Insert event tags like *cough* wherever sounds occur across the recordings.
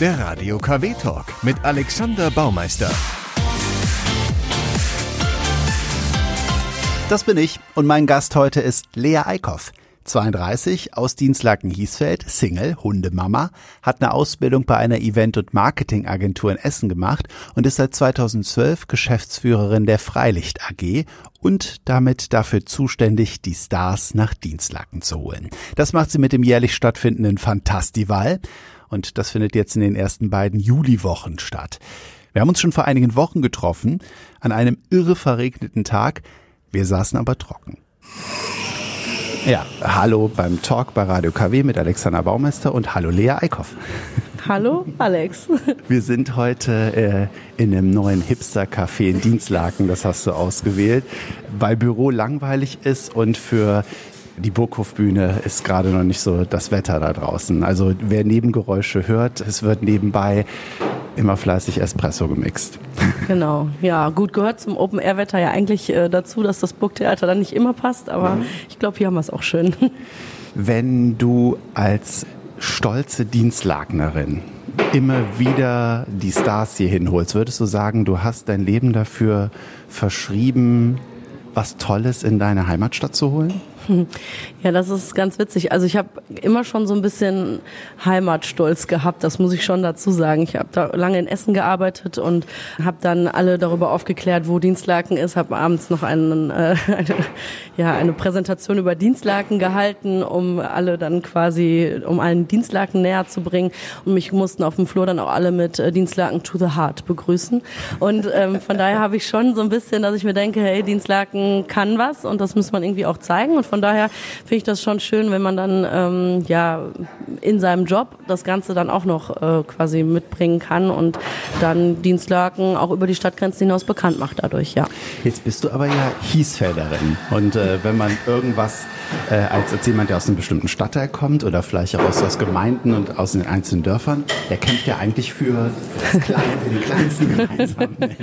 Der Radio KW Talk mit Alexander Baumeister. Das bin ich und mein Gast heute ist Lea Eickhoff. 32, aus Dienstlaken-Hiesfeld, Single, Hundemama, hat eine Ausbildung bei einer Event- und Marketingagentur in Essen gemacht und ist seit 2012 Geschäftsführerin der Freilicht AG und damit dafür zuständig, die Stars nach Dienstlaken zu holen. Das macht sie mit dem jährlich stattfindenden Fantastival und das findet jetzt in den ersten beiden Juliwochen statt. Wir haben uns schon vor einigen Wochen getroffen, an einem irre verregneten Tag. Wir saßen aber trocken. Ja, hallo beim Talk bei Radio KW mit Alexander Baumeister und hallo Lea Eickhoff. Hallo Alex. *laughs* Wir sind heute äh, in einem neuen Hipster-Café in Dienstlaken, das hast du ausgewählt, weil Büro langweilig ist und für die Burghofbühne ist gerade noch nicht so das Wetter da draußen. Also wer Nebengeräusche hört, es wird nebenbei immer fleißig Espresso gemixt. Genau, ja, gut gehört zum Open-Air-Wetter ja eigentlich äh, dazu, dass das Burgtheater dann nicht immer passt, aber mhm. ich glaube, hier haben wir es auch schön. *laughs* Wenn du als stolze Dienstlagnerin immer wieder die Stars hier hinholst, würdest du sagen, du hast dein Leben dafür verschrieben, was Tolles in deine Heimatstadt zu holen? *laughs* Ja, das ist ganz witzig. Also ich habe immer schon so ein bisschen Heimatstolz gehabt, das muss ich schon dazu sagen. Ich habe da lange in Essen gearbeitet und habe dann alle darüber aufgeklärt, wo Dienstlaken ist, habe abends noch einen, äh, *laughs* eine, ja, eine Präsentation über Dienstlaken gehalten, um alle dann quasi, um allen Dienstlaken näher zu bringen. Und mich mussten auf dem Flur dann auch alle mit äh, Dienstlaken to the heart begrüßen. Und ähm, von daher habe ich schon so ein bisschen, dass ich mir denke, hey, Dienstlaken kann was und das muss man irgendwie auch zeigen. Und von daher finde ich das schon schön, wenn man dann ähm, ja in seinem Job das Ganze dann auch noch äh, quasi mitbringen kann und dann Dienstlaken auch über die Stadtgrenzen hinaus bekannt macht dadurch, ja. Jetzt bist du aber ja Hiesfelderin und äh, wenn man irgendwas äh, als, als jemand, der aus einem bestimmten Stadtteil kommt oder vielleicht auch aus, aus Gemeinden und aus den einzelnen Dörfern, der kämpft ja eigentlich für das Kleine, den kleinsten gemeinsamen *laughs*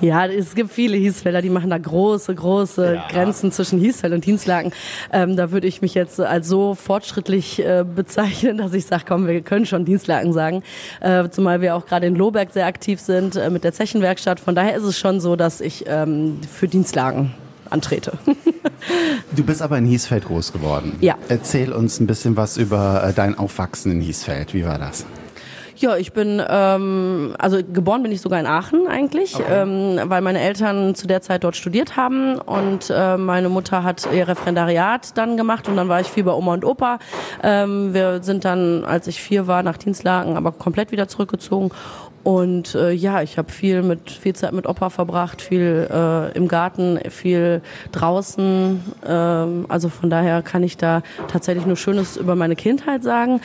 Ja, es gibt viele Hiesfelder, die machen da große, große ja. Grenzen zwischen Hiesfeld und Dienstlaken. Ähm, da würde ich mich jetzt als so fortschrittlich äh, bezeichnen, dass ich sage, komm, wir können schon Dienstlaken sagen. Äh, zumal wir auch gerade in Lohberg sehr aktiv sind äh, mit der Zechenwerkstatt. Von daher ist es schon so, dass ich ähm, für Dienstlagen antrete. *laughs* du bist aber in Hiesfeld groß geworden. Ja. Erzähl uns ein bisschen was über äh, dein Aufwachsen in Hiesfeld. Wie war das? Ja, ich bin, ähm, also geboren bin ich sogar in Aachen eigentlich, okay. ähm, weil meine Eltern zu der Zeit dort studiert haben und äh, meine Mutter hat ihr Referendariat dann gemacht und dann war ich viel bei Oma und Opa. Ähm, wir sind dann, als ich vier war, nach Dienstlagen aber komplett wieder zurückgezogen und äh, ja, ich habe viel mit viel Zeit mit Opa verbracht, viel äh, im Garten, viel draußen. Ähm, also von daher kann ich da tatsächlich nur Schönes über meine Kindheit sagen.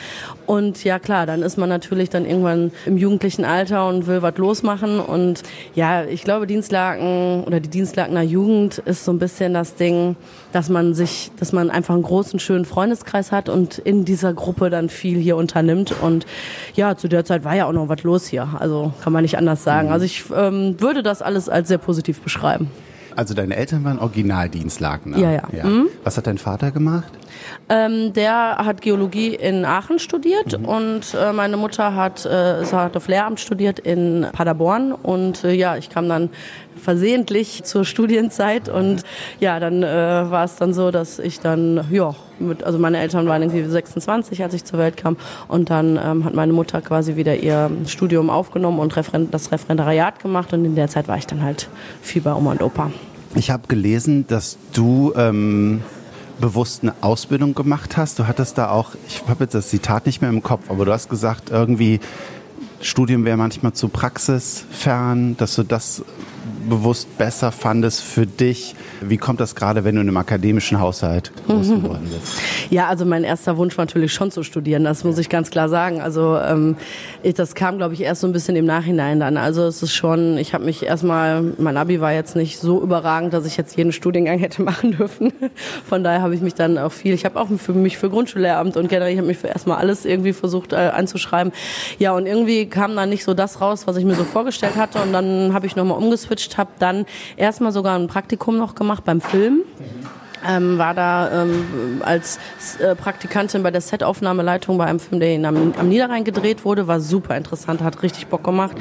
Und ja klar, dann ist man natürlich dann irgendwann im jugendlichen Alter und will was losmachen. Und ja, ich glaube, Dienstlaken oder die Dienstlakener Jugend ist so ein bisschen das Ding, dass man sich, dass man einfach einen großen, schönen Freundeskreis hat und in dieser Gruppe dann viel hier unternimmt. Und ja, zu der Zeit war ja auch noch was los hier. Also kann man nicht anders sagen. Mhm. Also ich ähm, würde das alles als sehr positiv beschreiben. Also deine Eltern waren Originaldienstlagner. Ja, ja. ja. Mhm. Was hat dein Vater gemacht? Ähm, der hat Geologie in Aachen studiert mhm. und äh, meine Mutter hat, äh, hat auf Lehramt studiert in Paderborn und äh, ja, ich kam dann versehentlich zur Studienzeit und ja, dann äh, war es dann so, dass ich dann, ja, mit, also meine Eltern waren irgendwie 26, als ich zur Welt kam und dann ähm, hat meine Mutter quasi wieder ihr Studium aufgenommen und Referen das Referendariat gemacht und in der Zeit war ich dann halt viel bei Oma und Opa. Ich habe gelesen, dass du ähm, bewusst eine Ausbildung gemacht hast. Du hattest da auch, ich habe jetzt das Zitat nicht mehr im Kopf, aber du hast gesagt, irgendwie Studium wäre manchmal zu praxisfern, dass du das bewusst besser fandest für dich? Wie kommt das gerade, wenn du in einem akademischen Haushalt groß geworden bist? Ja, also mein erster Wunsch war natürlich schon zu studieren, das muss ich ganz klar sagen. Also ähm, ich, das kam, glaube ich, erst so ein bisschen im Nachhinein dann. Also es ist schon, ich habe mich erstmal, mein Abi war jetzt nicht so überragend, dass ich jetzt jeden Studiengang hätte *laughs* machen dürfen. Von daher habe ich mich dann auch viel, ich habe auch für mich für Grundschullehramt und generell, ich habe mich für erstmal alles irgendwie versucht äh, anzuschreiben. Ja, und irgendwie kam dann nicht so das raus, was ich mir so vorgestellt hatte. Und dann habe ich nochmal umgeswitcht, habe dann erstmal sogar ein Praktikum noch gemacht beim Film. Ähm, war da ähm, als äh, Praktikantin bei der Setaufnahmeleitung bei einem Film, der am, am Niederrhein gedreht wurde, war super interessant, hat richtig Bock gemacht.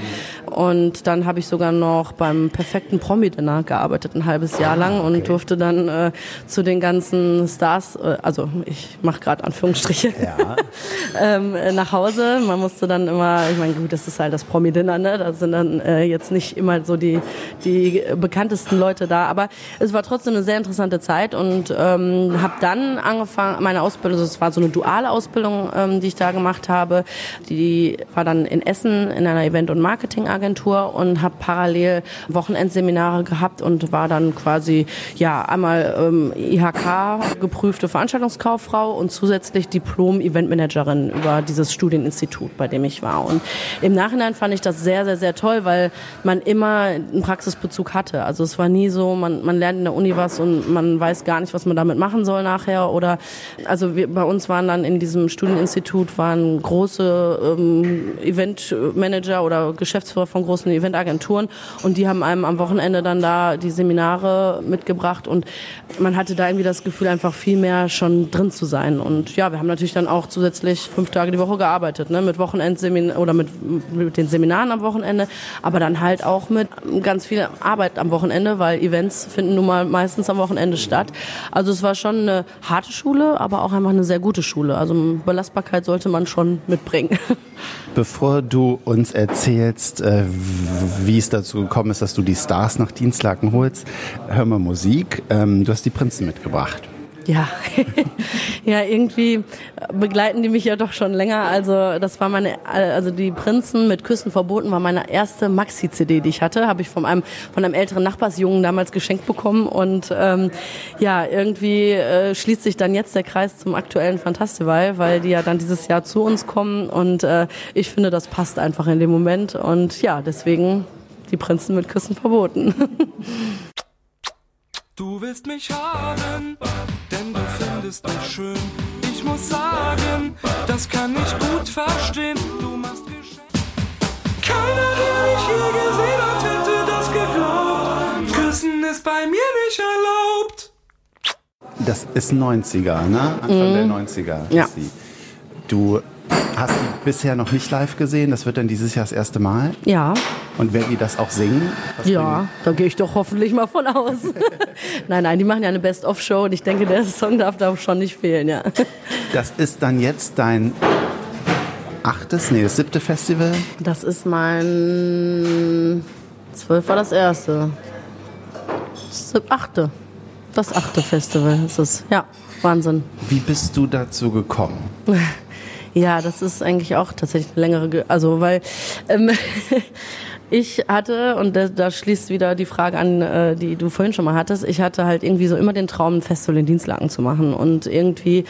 Und dann habe ich sogar noch beim perfekten Promi-Dinner gearbeitet, ein halbes Jahr lang und okay. durfte dann äh, zu den ganzen Stars, äh, also ich mache gerade Anführungsstriche, ja. *laughs* ähm, nach Hause. Man musste dann immer, ich meine, gut, das ist halt das Promi-Dinner, ne? da sind dann äh, jetzt nicht immer so die, die bekanntesten Leute da, aber es war trotzdem eine sehr interessante Zeit und und ähm, habe dann angefangen, meine Ausbildung, also es war so eine duale Ausbildung, ähm, die ich da gemacht habe. Die war dann in Essen in einer Event- und Marketingagentur und habe parallel Wochenendseminare gehabt und war dann quasi ja einmal ähm, IHK geprüfte Veranstaltungskauffrau und zusätzlich Diplom-Eventmanagerin über dieses Studieninstitut, bei dem ich war. Und im Nachhinein fand ich das sehr, sehr, sehr toll, weil man immer einen Praxisbezug hatte. Also es war nie so, man, man lernt in der Uni was und man weiß gar gar nicht, was man damit machen soll nachher. Oder also wir, bei uns waren dann in diesem Studieninstitut waren große ähm, Eventmanager oder Geschäftsführer von großen Eventagenturen und die haben einem am Wochenende dann da die Seminare mitgebracht und man hatte da irgendwie das Gefühl, einfach viel mehr schon drin zu sein. Und ja, wir haben natürlich dann auch zusätzlich fünf Tage die Woche gearbeitet, ne, mit Wochenendseminaren oder mit, mit den Seminaren am Wochenende, aber dann halt auch mit ganz viel Arbeit am Wochenende, weil Events finden nun mal meistens am Wochenende statt. Also es war schon eine harte Schule, aber auch einfach eine sehr gute Schule. Also Belastbarkeit sollte man schon mitbringen. *laughs* Bevor du uns erzählst, äh, wie es dazu gekommen ist, dass du die Stars nach Dienstlaken holst, hör mal Musik. Ähm, du hast die Prinzen mitgebracht. Ja, *laughs* ja, irgendwie begleiten die mich ja doch schon länger. Also das war meine, also die Prinzen mit Küssen verboten war meine erste Maxi-CD, die ich hatte, habe ich von einem von einem älteren Nachbarsjungen damals geschenkt bekommen. Und ähm, ja, irgendwie äh, schließt sich dann jetzt der Kreis zum aktuellen Fantastival, weil die ja dann dieses Jahr zu uns kommen. Und äh, ich finde, das passt einfach in dem Moment. Und ja, deswegen die Prinzen mit Küssen verboten. *laughs* Du willst mich haben, denn du findest mich schön. Ich muss sagen, das kann ich gut verstehen. Du machst Geschenke. Keiner, der mich je gesehen hat, hätte das geglaubt. Küssen ist bei mir nicht erlaubt. Das ist 90er, ne? Anfang mhm. der 90er. Ja. Du hast die bisher noch nicht live gesehen. Das wird dann dieses Jahr das erste Mal. Ja. Und werden die das auch singen? Was ja, da gehe ich doch hoffentlich mal von aus. *laughs* nein, nein, die machen ja eine Best-of-Show und ich denke, der Song darf da schon nicht fehlen, ja. Das ist dann jetzt dein achtes, nee, das siebte Festival? Das ist mein zwölf war das erste. Das achte. Das achte Festival ist es. Ja, Wahnsinn. Wie bist du dazu gekommen? *laughs* Ja, das ist eigentlich auch tatsächlich eine längere, also weil ähm, *laughs* ich hatte, und da, da, schließt wieder die Frage an, äh, die du vorhin schon mal hattest, ich hatte halt irgendwie so immer den Traum, ein Festival in Dienstlagen zu machen. Und irgendwie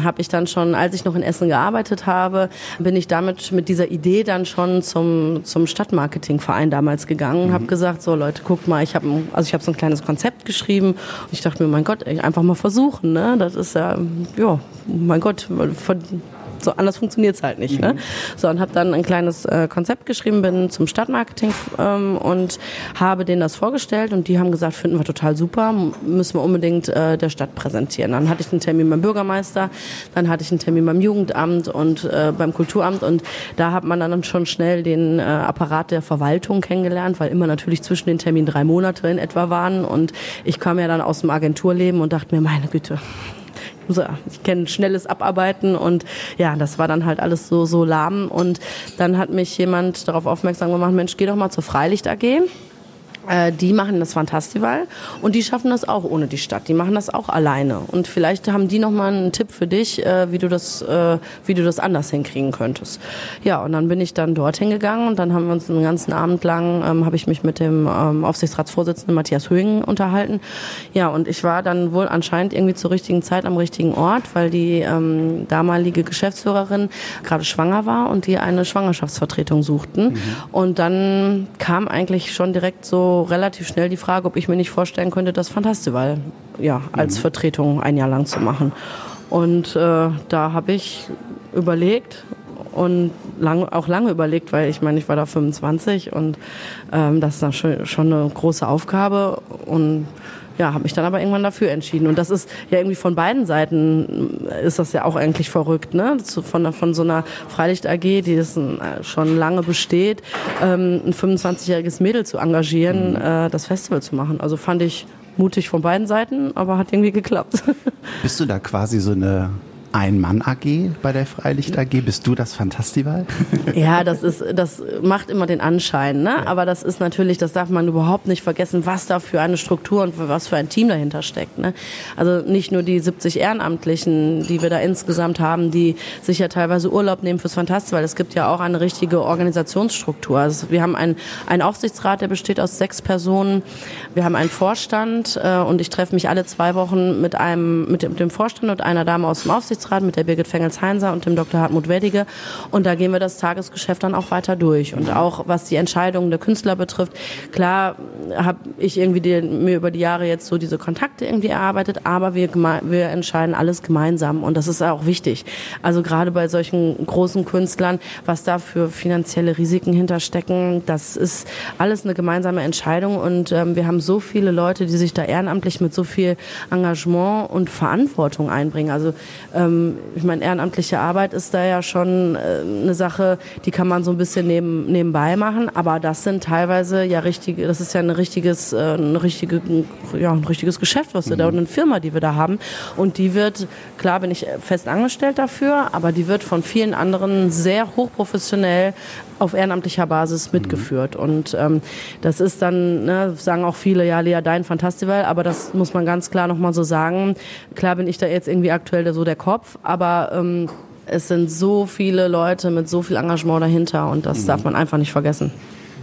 habe ich dann schon, als ich noch in Essen gearbeitet habe, bin ich damit mit dieser Idee dann schon zum, zum Stadtmarketingverein damals gegangen, mhm. habe gesagt, so Leute, guckt mal, ich habe also ich habe so ein kleines Konzept geschrieben und ich dachte mir, mein Gott, ey, einfach mal versuchen, ne? Das ist ja, ja, mein Gott, von, so anders funktioniert es halt nicht. Ne? Mhm. Ne? So, und habe dann ein kleines äh, Konzept geschrieben, bin zum Stadtmarketing ähm, und habe denen das vorgestellt und die haben gesagt, finden wir total super, müssen wir unbedingt äh, der Stadt präsentieren. Dann hatte ich einen Termin beim Bürgermeister, dann hatte ich einen Termin beim Jugendamt und äh, beim Kulturamt und da hat man dann schon schnell den äh, Apparat der Verwaltung kennengelernt, weil immer natürlich zwischen den Terminen drei Monate in etwa waren und ich kam ja dann aus dem Agenturleben und dachte mir, meine Güte, ich kenne schnelles Abarbeiten und ja, das war dann halt alles so, so lahm. Und dann hat mich jemand darauf aufmerksam gemacht, Mensch, geh doch mal zur Freilicht AG. Äh, die machen das Fantastival und die schaffen das auch ohne die Stadt. Die machen das auch alleine. Und vielleicht haben die noch mal einen Tipp für dich, äh, wie du das, äh, wie du das anders hinkriegen könntest. Ja, und dann bin ich dann dorthin gegangen und dann haben wir uns einen ganzen Abend lang, ähm, habe ich mich mit dem ähm, Aufsichtsratsvorsitzenden Matthias Höhing unterhalten. Ja, und ich war dann wohl anscheinend irgendwie zur richtigen Zeit am richtigen Ort, weil die ähm, damalige Geschäftsführerin gerade schwanger war und die eine Schwangerschaftsvertretung suchten. Mhm. Und dann kam eigentlich schon direkt so relativ schnell die Frage, ob ich mir nicht vorstellen könnte, das Fantastival ja, als mhm. Vertretung ein Jahr lang zu machen. Und äh, da habe ich überlegt und lang, auch lange überlegt, weil ich meine, ich war da 25 und ähm, das ist dann schon, schon eine große Aufgabe und ja, habe mich dann aber irgendwann dafür entschieden. Und das ist ja irgendwie von beiden Seiten ist das ja auch eigentlich verrückt, ne? Von, von so einer Freilicht AG, die das äh, schon lange besteht, ähm, ein 25-jähriges Mädel zu engagieren, mhm. äh, das Festival zu machen. Also fand ich mutig von beiden Seiten, aber hat irgendwie geklappt. *laughs* Bist du da quasi so eine ein-Mann-AG bei der Freilicht AG. Bist du das Fantastival? *laughs* Ja, das ist, das macht immer den Anschein, ne? Aber das ist natürlich, das darf man überhaupt nicht vergessen, was da für eine Struktur und was für ein Team dahinter steckt, ne? Also nicht nur die 70 Ehrenamtlichen, die wir da insgesamt haben, die sich ja teilweise Urlaub nehmen fürs Fantastival. Es gibt ja auch eine richtige Organisationsstruktur. Also wir haben einen, einen Aufsichtsrat, der besteht aus sechs Personen. Wir haben einen Vorstand äh, und ich treffe mich alle zwei Wochen mit einem, mit dem Vorstand und einer Dame aus dem Aufsichtsrat Aufsichtsrat mit der Birgit Fengels-Heinser und dem Dr. Hartmut Weddige. Und da gehen wir das Tagesgeschäft dann auch weiter durch. Und auch was die Entscheidungen der Künstler betrifft, klar habe ich irgendwie die, mir über die Jahre jetzt so diese Kontakte irgendwie erarbeitet, aber wir, wir entscheiden alles gemeinsam. Und das ist auch wichtig. Also gerade bei solchen großen Künstlern, was da für finanzielle Risiken hinterstecken, das ist alles eine gemeinsame Entscheidung. Und ähm, wir haben so viele Leute, die sich da ehrenamtlich mit so viel Engagement und Verantwortung einbringen. Also ähm, ähm, ich meine, ehrenamtliche Arbeit ist da ja schon äh, eine Sache, die kann man so ein bisschen neben, nebenbei machen, aber das sind teilweise ja richtige, das ist ja ein richtiges, äh, ein, richtige, ja, ein richtiges Geschäft, was wir mhm. da und eine Firma, die wir da haben. Und die wird, klar bin ich fest angestellt dafür, aber die wird von vielen anderen sehr hochprofessionell auf ehrenamtlicher Basis mitgeführt. Mhm. Und ähm, das ist dann, ne, sagen auch viele, ja, Lea, dein Fantastival, aber das muss man ganz klar nochmal so sagen. Klar bin ich da jetzt irgendwie aktuell so der Kopf, aber ähm, es sind so viele Leute mit so viel Engagement dahinter und das mhm. darf man einfach nicht vergessen.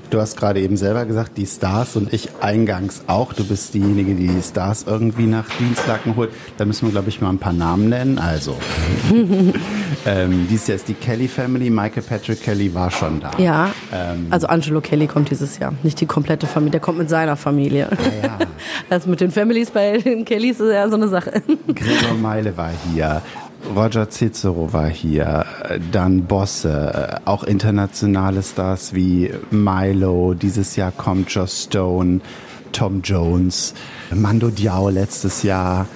Du hast gerade eben selber gesagt, die Stars und ich eingangs auch. Du bist diejenige, die die Stars irgendwie nach Dienstlaken holt. Da müssen wir, glaube ich, mal ein paar Namen nennen. Also, *laughs* ähm, dies Jahr ist die Kelly Family. Michael Patrick Kelly war schon da. Ja. Ähm, also Angelo Kelly kommt dieses Jahr. Nicht die komplette Familie, der kommt mit seiner Familie. Ja, ja. *laughs* Das mit den Families bei den Kellys ist ja so eine Sache. Gregor Meile war hier. Roger Cicero war hier, dann Bosse, auch internationale Stars wie Milo, dieses Jahr kommt Joss Stone, Tom Jones, Mando Diao letztes Jahr.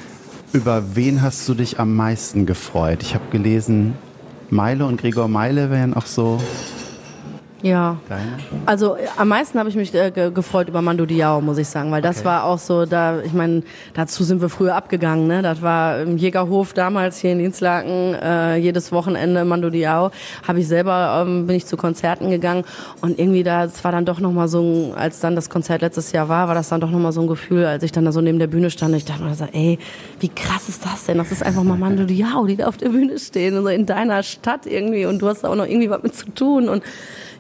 Über wen hast du dich am meisten gefreut? Ich habe gelesen, Milo und Gregor Meile wären auch so ja. Deine? Also am meisten habe ich mich äh, gefreut über Mando Diao, muss ich sagen, weil das okay. war auch so, da, ich meine, dazu sind wir früher abgegangen, ne? Das war im Jägerhof damals hier in Dienstlaken, äh, jedes Wochenende Mando Diao. Habe ich selber, ähm, bin ich zu Konzerten gegangen und irgendwie da, es war dann doch nochmal so ein, als dann das Konzert letztes Jahr war, war das dann doch nochmal so ein Gefühl, als ich dann da so neben der Bühne stand, ich dachte mir so, ey, wie krass ist das denn? Das ist einfach mal Mando Diao, die da auf der Bühne stehen und so in deiner Stadt irgendwie und du hast da auch noch irgendwie was mit zu tun und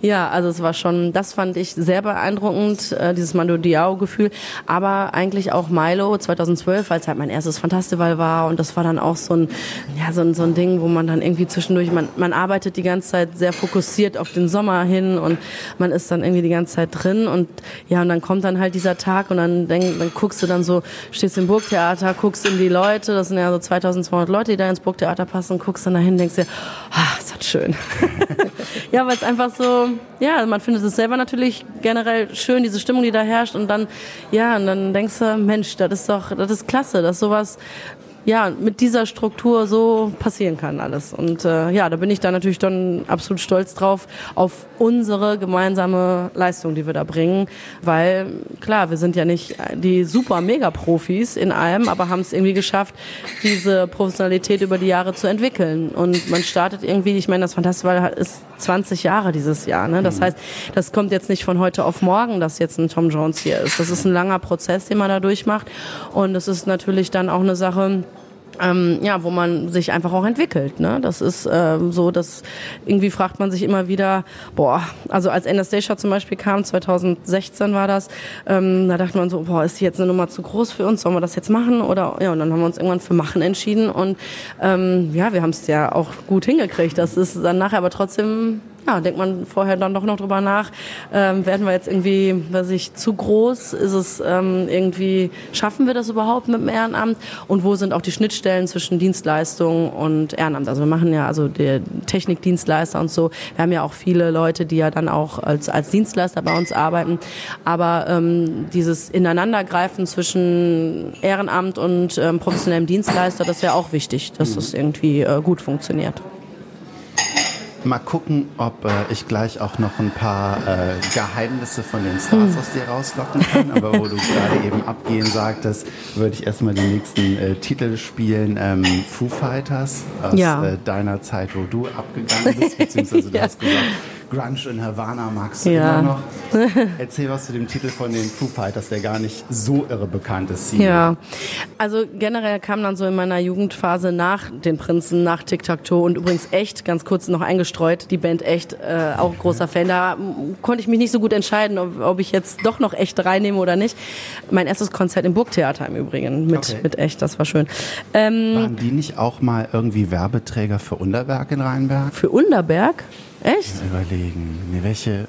ja, also es war schon, das fand ich sehr beeindruckend, äh, dieses Mando Diao-Gefühl. Aber eigentlich auch Milo 2012, weil es halt mein erstes Fantastival war und das war dann auch so ein, ja, so ein, so ein Ding, wo man dann irgendwie zwischendurch, man, man arbeitet die ganze Zeit sehr fokussiert auf den Sommer hin und man ist dann irgendwie die ganze Zeit drin und ja, und dann kommt dann halt dieser Tag und dann, denk, dann guckst du dann so, stehst im Burgtheater, guckst in die Leute, das sind ja so 2200 Leute, die da ins Burgtheater passen, guckst dann dahin, denkst dir, ah, ist das schön. *laughs* ja, weil es einfach so, ja, man findet es selber natürlich generell schön, diese Stimmung, die da herrscht. Und dann, ja, und dann denkst du, Mensch, das ist doch, das ist klasse, dass sowas ja, mit dieser Struktur so passieren kann alles. Und äh, ja, da bin ich da natürlich dann absolut stolz drauf, auf unsere gemeinsame Leistung, die wir da bringen. Weil, klar, wir sind ja nicht die super Mega-Profis in allem, aber haben es irgendwie geschafft, diese Professionalität über die Jahre zu entwickeln. Und man startet irgendwie, ich meine, das Fantastival ist 20 Jahre dieses Jahr. Ne? Das mhm. heißt, das kommt jetzt nicht von heute auf morgen, dass jetzt ein Tom Jones hier ist. Das ist ein langer Prozess, den man da durchmacht. Und es ist natürlich dann auch eine Sache, ähm, ja, wo man sich einfach auch entwickelt. Ne? Das ist ähm, so, dass irgendwie fragt man sich immer wieder, boah, also als Anastasia zum Beispiel kam, 2016 war das, ähm, da dachte man so, boah, ist die jetzt eine Nummer zu groß für uns, sollen wir das jetzt machen? Oder ja, und dann haben wir uns irgendwann für machen entschieden und ähm, ja, wir haben es ja auch gut hingekriegt. Das ist dann nachher aber trotzdem ja, denkt man vorher dann doch noch drüber nach. Ähm, werden wir jetzt irgendwie, weiß ich, zu groß? Ist es ähm, irgendwie, schaffen wir das überhaupt mit dem Ehrenamt? Und wo sind auch die Schnittstellen zwischen Dienstleistung und Ehrenamt? Also wir machen ja, also der Technikdienstleister und so. Wir haben ja auch viele Leute, die ja dann auch als, als Dienstleister bei uns arbeiten. Aber ähm, dieses Ineinandergreifen zwischen Ehrenamt und ähm, professionellem Dienstleister, das ist ja auch wichtig, dass das irgendwie äh, gut funktioniert. Mal gucken, ob äh, ich gleich auch noch ein paar äh, Geheimnisse von den Stars Hm. aus dir rauslocken kann. Aber wo du *laughs* gerade eben abgehen sagtest, würde ich erstmal den nächsten äh, Titel spielen. Ähm, Foo Fighters aus Ja. äh, deiner Zeit, wo du abgegangen bist, beziehungsweise du *laughs* Ja. hast gesagt, Grunge in Havana magst du Ja. immer noch. *laughs* Erzähl was zu dem Titel von den Foo Fighters, der gar nicht so irre bekannt ist. Sieben. Ja, also generell kam dann so in meiner Jugendphase nach den Prinzen, nach Tic-Tac-Toe und übrigens echt, ganz kurz noch eingestreut, die Band echt, äh, auch großer Fan. Da konnte ich mich nicht so gut entscheiden, ob, ob ich jetzt doch noch echt reinnehme oder nicht. Mein erstes Konzert im Burgtheater im Übrigen mit, Okay. mit echt, das war schön. Ähm, Waren die nicht auch mal irgendwie Werbeträger für Unterberg in Rheinberg? für Underberg? Echt? Überlegen. Nee, welche,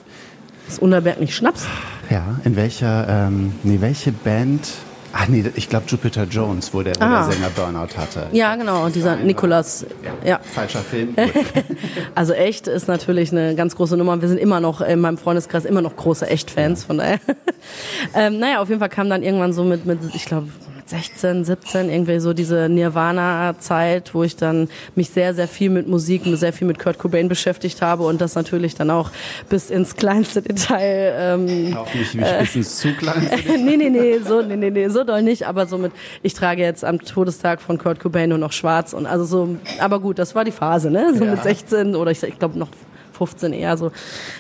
Ist Underberg nicht Schnaps? ja, in welcher, ähm, nee, welche Band? Ach nee, ich glaube Jupiter Jones, wo der, wo Ah. der Sänger Burnout hatte. Ja, genau, und dieser Nikolas, ja. Falscher Film. *laughs* Also echt ist natürlich eine ganz große Nummer. Wir sind immer noch in meinem Freundeskreis immer noch große Echt-Fans, von daher. *laughs* ähm, naja, auf jeden Fall kam dann irgendwann so mit, mit ich glaube, 16, 17, irgendwie so diese Nirvana-Zeit, wo ich dann mich sehr, sehr viel mit Musik, sehr viel mit Kurt Cobain beschäftigt habe und das natürlich dann auch bis ins kleinste Detail ähm, Hoffentlich mich ein bisschen zu klein. für dich. nee, nee, nee, so, nee, nee, nee, so doll nicht, aber so mit, ich trage jetzt am Todestag von Kurt Cobain nur noch schwarz und also so, aber gut, das war die Phase, ne, so Ja. mit 16 oder ich, ich glaube noch 15 eher so.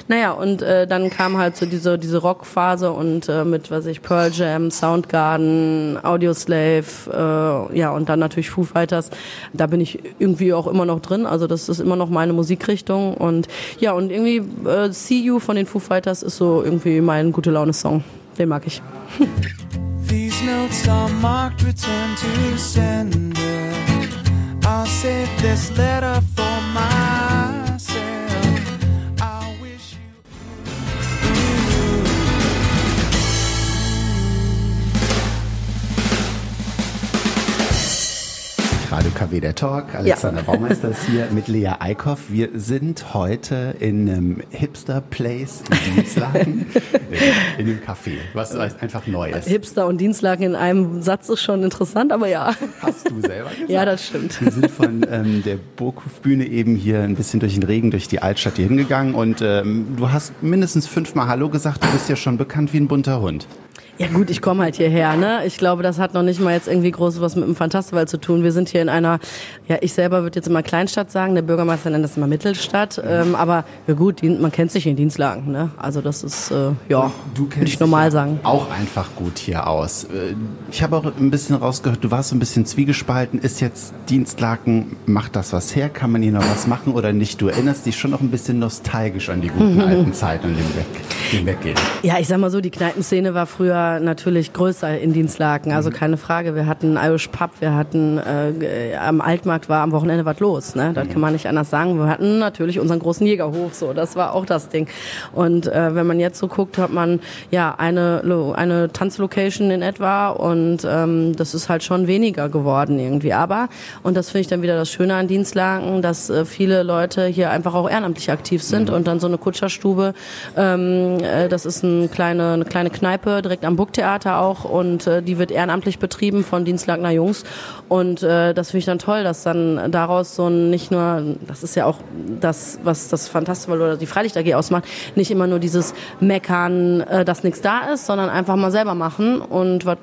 Naja, und äh, dann kam halt so diese, diese Rockphase und äh, mit, was ich, Pearl Jam, Soundgarden, Audioslave, äh, ja, und dann natürlich Foo Fighters. Da bin ich irgendwie auch immer noch drin, also das ist immer noch meine Musikrichtung und ja, und irgendwie äh, See You von den Foo Fighters ist so irgendwie mein gute Laune-Song. Den mag ich. These notes are marked return to sender. I'll save this letter KW der Talk. Alexander Baumeister ist hier mit Lea Eickhoff. Wir sind heute in einem Hipster Place in Dienstlaken, *laughs* in einem Café, was einfach neu ist. Hipster und Dienstlagen in einem Satz ist schon interessant, aber ja. Hast du selber gesagt? Ja, das stimmt. Wir sind von ähm, der Burghofbühne eben hier ein bisschen durch den Regen, durch die Altstadt hier hingegangen und ähm, du hast mindestens fünfmal Hallo gesagt. Du bist ja schon bekannt wie ein bunter Hund. Ja gut, ich komme halt hierher, ne? Ich glaube, das hat noch nicht mal jetzt irgendwie groß was mit dem Fantastival zu tun. Wir sind hier in einer, ja, ich selber würde jetzt immer Kleinstadt sagen, der Bürgermeister nennt das immer Mittelstadt. Ähm, aber ja gut, man kennt sich in Dienstlagen, ne? Also das ist, äh, ja, würde ich normal sagen. Auch einfach gut hier aus. Äh, Ich habe auch ein bisschen rausgehört, du warst so ein bisschen zwiegespalten. Ist jetzt Dienstlaken, macht das was her? Kann man hier noch was machen oder nicht? Du erinnerst dich schon noch ein bisschen nostalgisch an die guten *laughs* alten Zeiten und den, Weg, den Weggehen. Ja, ich sag mal so, die Kneipenszene war früher natürlich größer in Dienstlaken, also keine Frage. Wir hatten Irish Pub, wir hatten äh, am Altmarkt war am Wochenende was los, ne? Das kann man nicht anders sagen. Wir hatten natürlich unseren großen Jägerhof, so das war auch das Ding. Und äh, wenn man jetzt so guckt, hat man ja eine eine Tanzlocation in etwa und ähm, das ist halt schon weniger geworden irgendwie. Aber und das finde ich dann wieder das Schöne an Dienstlaken, dass äh, viele Leute hier einfach auch ehrenamtlich aktiv sind und dann so eine Kutscherstube. Ähm, äh, das ist ein kleine, eine kleine Kneipe direkt am Burgtheater auch und äh, die wird ehrenamtlich betrieben von Dienstlakener Jungs und äh, das finde ich dann toll, dass dann daraus so ein nicht nur, das ist ja auch das, was das Fantastival oder die Freilicht AG ausmacht, nicht immer nur dieses Meckern, äh, dass nichts da ist, sondern einfach mal selber machen und was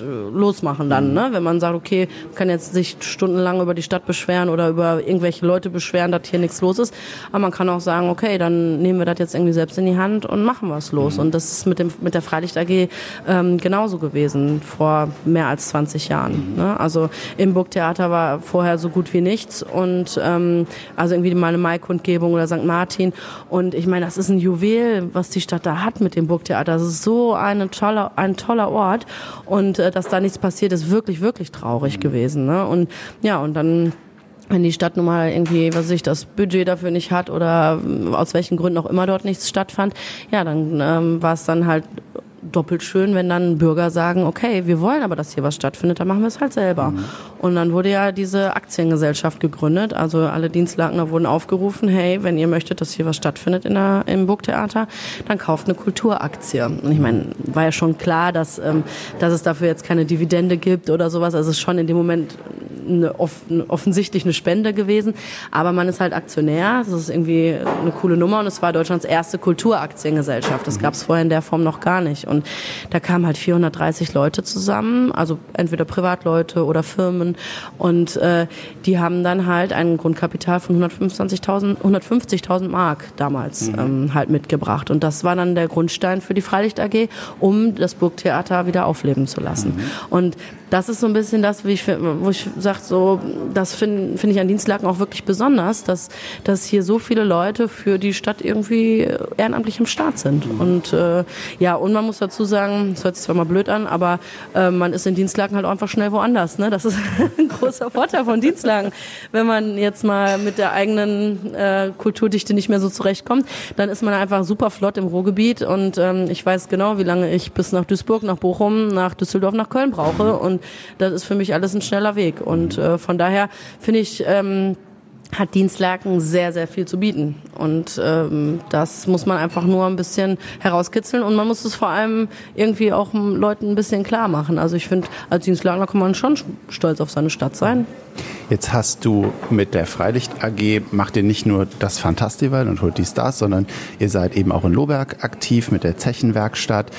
äh, losmachen dann, ne? Wenn man sagt, okay, man kann jetzt sich stundenlang über die Stadt beschweren oder über irgendwelche Leute beschweren, dass hier nichts los ist, aber man kann auch sagen, okay, dann nehmen wir das jetzt irgendwie selbst in die Hand und machen was los. Und das ist mit dem mit der Freilicht AG ähm, genauso gewesen vor mehr als 20 Jahren. Ne? Also im Burgtheater war vorher so gut wie nichts und ähm, also irgendwie meine Maikundgebung oder St. Martin und ich meine, das ist ein Juwel, was die Stadt da hat mit dem Burgtheater. Das ist so eine tolle, ein toller Ort und äh, dass da nichts passiert, ist wirklich wirklich traurig gewesen. Ne? Und ja und dann wenn die Stadt nun mal irgendwie, was weiß ich, das Budget dafür nicht hat oder aus welchen Gründen auch immer dort nichts stattfand, ja, dann ähm, war es dann halt doppelt schön, wenn dann Bürger sagen, okay, wir wollen aber, dass hier was stattfindet, dann machen wir es halt selber. Mhm. Und dann wurde ja diese Aktiengesellschaft gegründet, also alle Dienstlagner wurden aufgerufen, hey, wenn ihr möchtet, dass hier was stattfindet in der, im Burgtheater, dann kauft eine Kulturaktie. Und ich meine, war ja schon klar, dass, ähm, dass es dafür jetzt keine Dividende gibt oder sowas, also es ist schon in dem Moment eine, off offensichtlich eine Spende gewesen, aber man ist halt Aktionär, das ist irgendwie eine coole Nummer und es war Deutschlands erste Kulturaktiengesellschaft, das gab es vorher in der Form noch gar nicht. Und da kamen halt 430 Leute zusammen, also entweder Privatleute oder Firmen. Und äh, die haben dann halt ein Grundkapital von 125.000, 150.000 Mark damals mhm. ähm, halt mitgebracht. Und das war dann der Grundstein für die Freilicht AG, um das Burgtheater wieder aufleben zu lassen. Mhm. Und das ist so ein bisschen das, wie ich, wo ich sage, so, das finde find ich an Dienstlagen auch wirklich besonders, dass, dass hier so viele Leute für die Stadt irgendwie ehrenamtlich im Start sind. Mhm. Und äh, ja, und man muss dazu sagen, das hört sich zwar mal blöd an, aber äh, man ist in Dienstlagen halt auch einfach schnell woanders. Ne? Das ist *laughs* ein großer Vorteil von Dienstlagen. Wenn man jetzt mal mit der eigenen äh, Kulturdichte nicht mehr so zurechtkommt, dann ist man einfach super flott im Ruhrgebiet und ähm, ich weiß genau, wie lange ich bis nach Duisburg, nach Bochum, nach Düsseldorf, nach Köln brauche und das ist für mich alles ein schneller Weg. Und äh, von daher finde ich, ähm, hat Dienstlaken sehr, sehr viel zu bieten. Und ähm, das muss man einfach nur ein bisschen herauskitzeln und man muss es vor allem irgendwie auch Leuten ein bisschen klar machen. Also ich finde, als Dienstlagler kann man schon stolz auf seine Stadt sein. Jetzt hast du mit der Freilicht AG, macht ihr nicht nur das Fantastival und holt die Stars, sondern ihr seid eben auch in Lohberg aktiv mit der Zechenwerkstatt.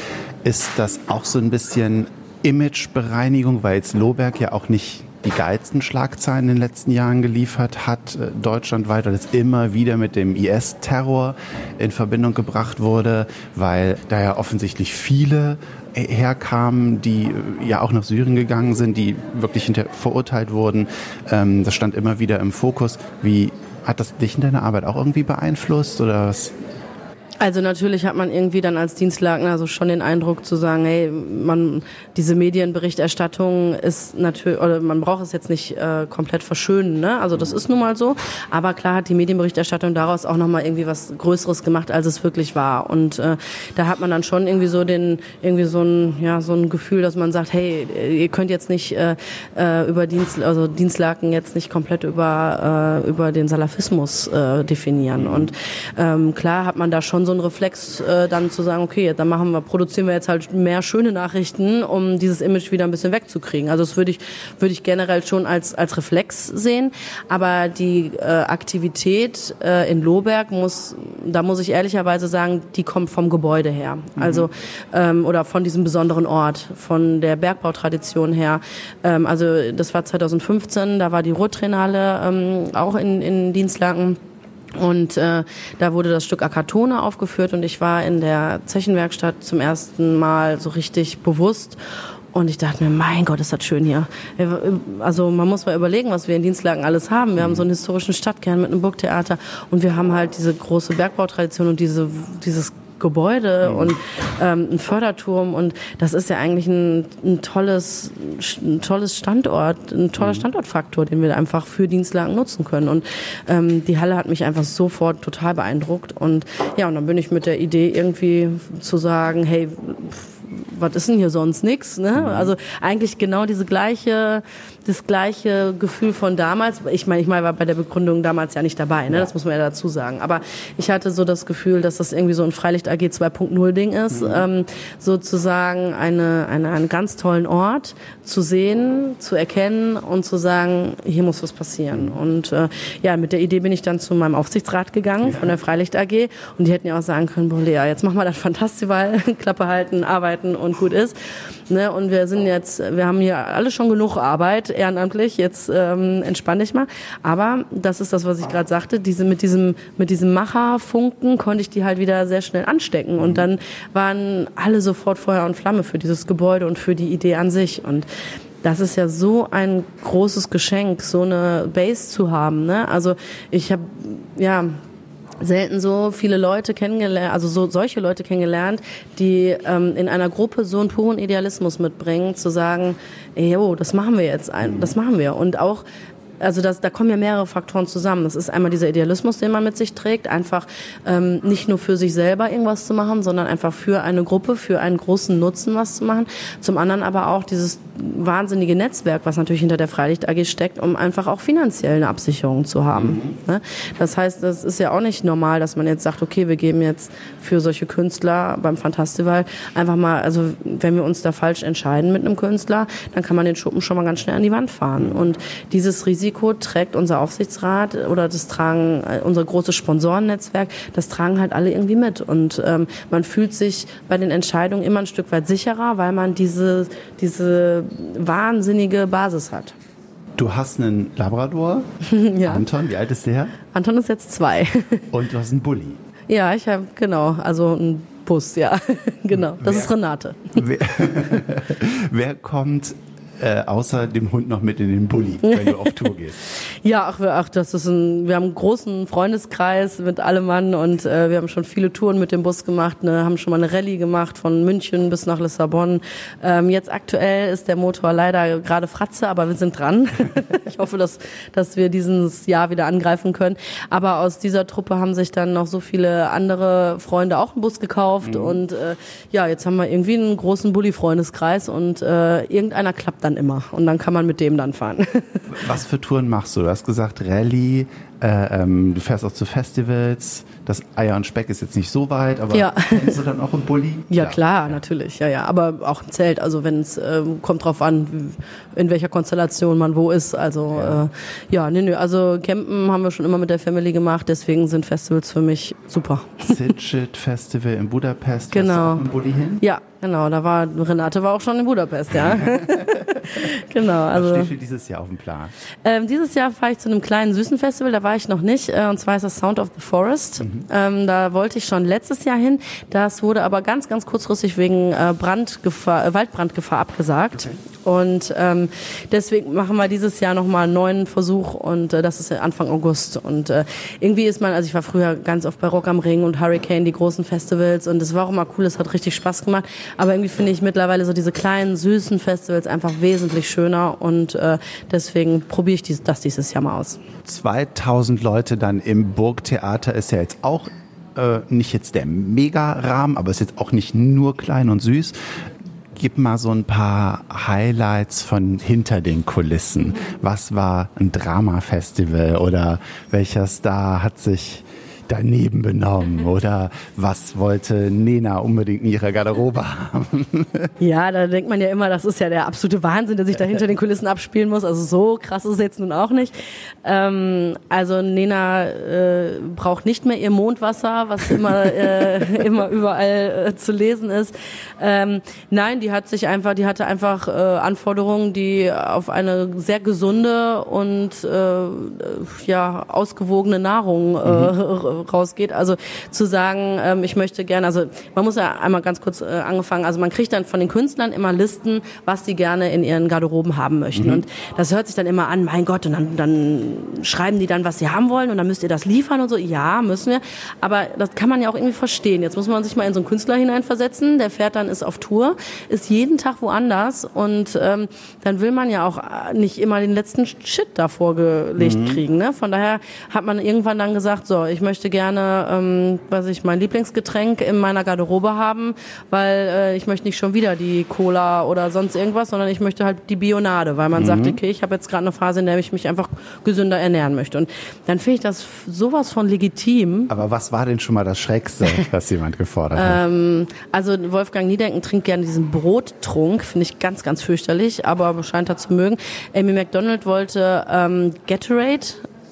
Ist das auch so ein bisschen Imagebereinigung, weil jetzt Lohberg ja auch nicht die geilsten Schlagzeilen in den letzten Jahren geliefert hat, äh, deutschlandweit, weil es immer wieder mit dem IS-Terror in Verbindung gebracht wurde, weil da ja offensichtlich viele herkamen, die äh, ja auch nach Syrien gegangen sind, die wirklich hinter verurteilt wurden. Ähm, das stand immer wieder im Fokus. Wie hat das dich in deiner Arbeit auch irgendwie beeinflusst oder was? Also natürlich hat man irgendwie dann als Dienstlagner so schon den Eindruck zu sagen, hey, man diese Medienberichterstattung ist natürlich oder man braucht es jetzt nicht äh, komplett verschönen, ne? Also das ist nun mal so, aber klar hat die Medienberichterstattung daraus auch noch mal irgendwie was größeres gemacht, als es wirklich war. Und äh, da hat man dann schon irgendwie so den irgendwie so ein ja, so ein Gefühl, dass man sagt, hey, ihr könnt jetzt nicht äh, äh über Dienst also Dienstlaken jetzt nicht komplett über äh, über den Salafismus äh, definieren. Und ähm, klar hat man da schon so ein Reflex, äh, dann zu sagen, okay, dann machen wir, produzieren wir jetzt halt mehr schöne Nachrichten, um dieses Image wieder ein bisschen wegzukriegen. Also das würde ich, würde ich generell schon als, als Reflex sehen. Aber die äh, Aktivität äh, in Lohberg muss, da muss ich ehrlicherweise sagen, die kommt vom Gebäude her. Mhm. Also, ähm, oder von diesem besonderen Ort, von der Bergbautradition her. Ähm, also das war 2015, da war die Ruhrtrenale ähm, auch in, in Dienstlaken. Und äh, da wurde das Stück Akatone aufgeführt und ich war in der Zechenwerkstatt zum ersten Mal so richtig bewusst. Und ich dachte mir, mein Gott, ist das schön hier. Also man muss mal überlegen, was wir in Dienstlagen alles haben. Wir haben so einen historischen Stadtkern mit einem Burgtheater und wir haben halt diese große Bergbautradition und diese, dieses Gebäude mhm. und ähm, ein Förderturm und das ist ja eigentlich ein, ein tolles, ein tolles Standort, ein toller mhm. Standortfaktor, den wir einfach für Dienstlagen nutzen können. Und ähm, die Halle hat mich einfach sofort total beeindruckt und ja, und dann bin ich mit der Idee irgendwie zu sagen, hey, was ist denn hier sonst nix? Ne? Mhm. Also eigentlich genau diese gleiche, das gleiche Gefühl von damals. Ich meine, ich meine, war bei der Begründung damals ja nicht dabei, ne? das muss man ja dazu sagen. Aber ich hatte so das Gefühl, dass das irgendwie so ein Freilicht AG 2.0 Ding ist, mhm. ähm, sozusagen eine, eine, einen ganz tollen Ort zu sehen, zu erkennen und zu sagen, hier muss was passieren. Mhm. Und äh, ja, mit der Idee bin ich dann zu meinem Aufsichtsrat gegangen ja. von der Freilicht AG und die hätten ja auch sagen können, boah, Lea, jetzt machen wir das Fantastival, *laughs* Klappe halten, arbeiten und gut ist. Ne? Und wir sind jetzt, wir haben hier alle schon genug Arbeit ehrenamtlich. Jetzt ähm, entspann dich mal. Aber das ist das, was ich gerade sagte. Diese mit diesem mit diesem Macherfunken konnte ich die halt wieder sehr schnell anstecken. Und dann waren alle sofort Feuer und Flamme für dieses Gebäude und für die Idee an sich. Und das ist ja so ein großes Geschenk, so eine Base zu haben. Ne? Also ich habe ja selten so viele Leute kennengelernt, also so solche Leute kennengelernt, die ähm, in einer Gruppe so einen puren Idealismus mitbringen, zu sagen, jo, das machen wir jetzt, ein, das machen wir. Und auch also das, da kommen ja mehrere Faktoren zusammen. Das ist einmal dieser Idealismus, den man mit sich trägt, einfach ähm, nicht nur für sich selber irgendwas zu machen, sondern einfach für eine Gruppe, für einen großen Nutzen was zu machen. Zum anderen aber auch dieses wahnsinnige Netzwerk, was natürlich hinter der Freilicht AG steckt, um einfach auch finanziell eine Absicherung zu haben. Mhm. Das heißt, das ist ja auch nicht normal, dass man jetzt sagt, okay, wir geben jetzt für solche Künstler beim Fantastival einfach mal, also wenn wir uns da falsch entscheiden mit einem Künstler, dann kann man den Schuppen schon mal ganz schnell an die Wand fahren. Und dieses Risiko trägt unser Aufsichtsrat oder das tragen äh, unser großes Sponsorennetzwerk, das tragen halt alle irgendwie mit. Und ähm, man fühlt sich bei den Entscheidungen immer ein Stück weit sicherer, weil man diese, diese wahnsinnige Basis hat. Du hast einen Labrador, *laughs* ja. Anton, wie alt ist der? Anton ist jetzt zwei. *laughs* Und du hast einen Bulli. Ja, ich habe, genau, also einen Bus, ja, *laughs* genau. Das Wer- ist Renate. Wer, wer kommt äh, außer dem Hund noch mit in den Bulli, wenn du auf *laughs* Tour gehst? Ja, ach, wir- ach das ist ein, wir haben einen großen Freundeskreis mit allem Mann und äh, wir haben schon viele Touren mit dem Bus gemacht, ne, haben schon mal eine Rallye gemacht von München bis nach Lissabon. Ähm, jetzt aktuell ist der Motor leider gerade Fratze, aber wir sind dran. *laughs* ich hoffe, dass, dass wir dieses Jahr wieder angreifen können. Aber aus dieser Truppe haben sich dann noch so viele andere Freunde auch einen Bus gekauft und äh, ja, jetzt haben wir irgendwie einen großen Bulli-Freundeskreis und äh, irgendeiner klappt dann immer und dann kann man mit dem dann fahren. *laughs* Was für Touren machst du? Du hast gesagt Rallye, äh, ähm, du fährst auch zu Festivals. Das Eier und Speck ist jetzt nicht so weit, aber Ja. kennst du dann auch einen Bulli? Ja, klar, natürlich, ja, ja. Aber auch ein Zelt, also wenn es ähm, kommt drauf an, in welcher Konstellation man wo ist. Also ja, äh, ja nee, nee, also Campen haben wir schon immer mit der Family gemacht, deswegen sind Festivals für mich super. Sidget Festival in Budapest. Genau. du auch dem Bulli hin? Ja, genau, da war Renate war auch schon in Budapest, ja. *laughs* *laughs* genau, Was also steht für dieses Jahr auf dem Plan? Ähm, dieses Jahr fahre ich zu einem kleinen süßen Festival, da war ich noch nicht, äh, und zwar ist das Sound of the Forest. Ähm, da wollte ich schon letztes Jahr hin. Das wurde aber ganz, ganz kurzfristig wegen äh, Brandgefahr, äh, Waldbrandgefahr abgesagt. Und ähm, deswegen machen wir dieses Jahr nochmal einen neuen Versuch und äh, das ist Anfang August. Und äh, irgendwie ist man, also ich war früher ganz oft bei Rock am Ring und Hurricane, die großen Festivals und das war auch immer cool, es hat richtig Spaß gemacht. Aber irgendwie finde ich mittlerweile so diese kleinen, süßen Festivals einfach wesentlich schöner und äh, deswegen probiere ich dies, das dieses Jahr mal aus. 2000 Leute dann im Burgtheater ist ja jetzt auch äh, nicht jetzt der Mega-Rahmen, aber ist jetzt auch nicht nur klein und süß. Gib mal so ein paar Highlights von hinter den Kulissen. Was war ein Drama-Festival oder welcher Star hat sich daneben benommen oder was wollte Nena unbedingt in ihrer Garderobe haben? *laughs* Ja, da denkt man ja immer, das ist ja der absolute Wahnsinn, der sich da hinter den Kulissen abspielen muss. Also so krass ist es jetzt nun auch nicht. Ähm, also Nena äh, braucht nicht mehr ihr Mondwasser, was immer, äh, *laughs* immer überall äh, zu lesen ist. Ähm, nein, die hat sich einfach, die hatte einfach äh, Anforderungen, die auf eine sehr gesunde und äh, ja ausgewogene Nahrung äh, rausgeht. Also zu sagen, ähm, ich möchte gerne, also man muss ja einmal ganz kurz äh, angefangen, also man kriegt dann von den Künstlern immer Listen, was sie gerne in ihren Garderoben haben möchten. Und das hört sich dann immer an, mein Gott, und dann, dann schreiben die dann, was sie haben wollen und dann müsst ihr das liefern und so. Ja, müssen wir. Aber das kann man ja auch irgendwie verstehen. Jetzt muss man sich mal in so einen Künstler hineinversetzen, der fährt dann, ist auf Tour, ist jeden Tag woanders und ähm, dann will man ja auch äh, nicht immer den letzten Shit da vorgelegt kriegen. Ne? Von daher hat man irgendwann dann gesagt, so, ich möchte gerne, ähm, was ich, mein Lieblingsgetränk in meiner Garderobe haben, weil äh, ich möchte nicht schon wieder die Cola oder sonst irgendwas, sondern ich möchte halt die Bionade, weil man sagt, okay, ich habe jetzt gerade eine Phase, in der ich mich einfach gesünder ernähren möchte. Und dann finde ich das sowas von legitim. Aber was war denn schon mal das Schrägste, *laughs* was jemand gefordert hat? Also Wolfgang Niedenken trinkt gerne diesen Brottrunk, finde ich ganz, ganz fürchterlich, aber scheint er zu mögen. Amy McDonald wollte ähm, Gatorade,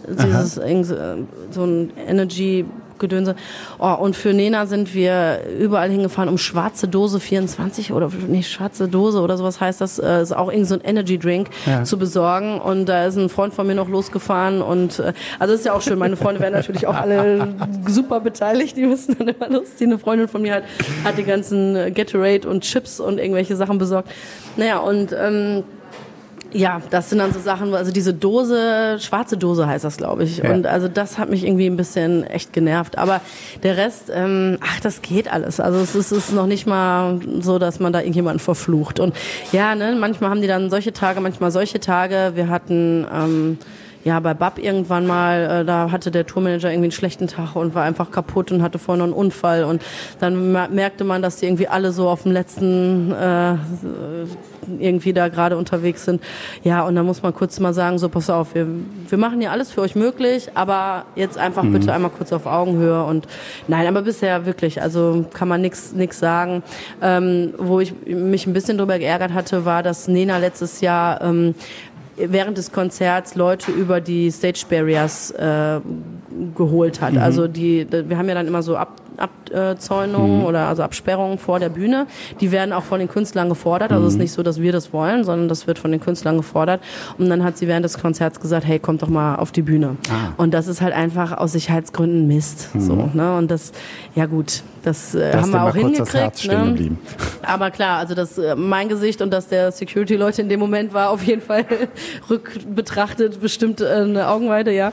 dieses so- ein Energy Gedönse. Oh, und für Nena sind wir überall hingefahren, um schwarze Dose 24 oder nicht schwarze Dose oder sowas heißt das, äh, ist auch irgend so ein Energy Drink zu besorgen. Und da ist ein Freund von mir noch losgefahren und äh, also ist ja auch schön. Meine Freunde werden natürlich auch alle *laughs* super beteiligt. Die müssen dann immer losziehen. Eine Freundin von mir hat, hat die ganzen äh, Gatorade und Chips und irgendwelche Sachen besorgt. Naja, und ähm, ja, das sind dann so Sachen, also diese Dose, schwarze Dose heißt das, glaube ich. Ja. Und also das hat mich irgendwie ein bisschen echt genervt. Aber der Rest, ähm, ach, das geht alles. Also es ist, es ist noch nicht mal so, dass man da irgendjemanden verflucht. Und ja, ne, manchmal haben die dann solche Tage, manchmal solche Tage. Wir hatten ähm, ja, bei Bab irgendwann mal, äh, da hatte der Tourmanager irgendwie einen schlechten Tag und war einfach kaputt und hatte vorher noch einen Unfall und dann merkte man, dass die irgendwie alle so auf dem letzten äh, irgendwie da gerade unterwegs sind. Ja, und dann muss man kurz mal sagen, so pass auf, wir, wir machen ja alles für euch möglich, aber jetzt einfach mhm. bitte einmal kurz auf Augenhöhe und nein, aber bisher wirklich, also kann man nichts nix sagen. Ähm, wo ich mich ein bisschen drüber geärgert hatte, war, dass Nena letztes Jahr ähm, während des Konzerts Leute über die Stage Barriers äh, geholt hat. Mhm. Also die, wir haben ja dann immer so Ab Abzäunungen mhm. oder also Absperrungen vor der Bühne. Die werden auch von den Künstlern gefordert. Also es ist mhm. nicht so, dass wir das wollen, sondern das wird von den Künstlern gefordert. Und dann hat sie während des Konzerts gesagt, hey, kommt doch mal auf die Bühne. Ah. Und das ist halt einfach aus Sicherheitsgründen Mist. Mhm. So, ne? Und das, ja gut, das äh, haben wir auch hingekriegt. Ne? *laughs* Aber klar, also das äh, mein Gesicht und das der Security-Leute in dem Moment war auf jeden Fall *laughs* rückbetrachtet bestimmt äh, eine Augenweide, ja.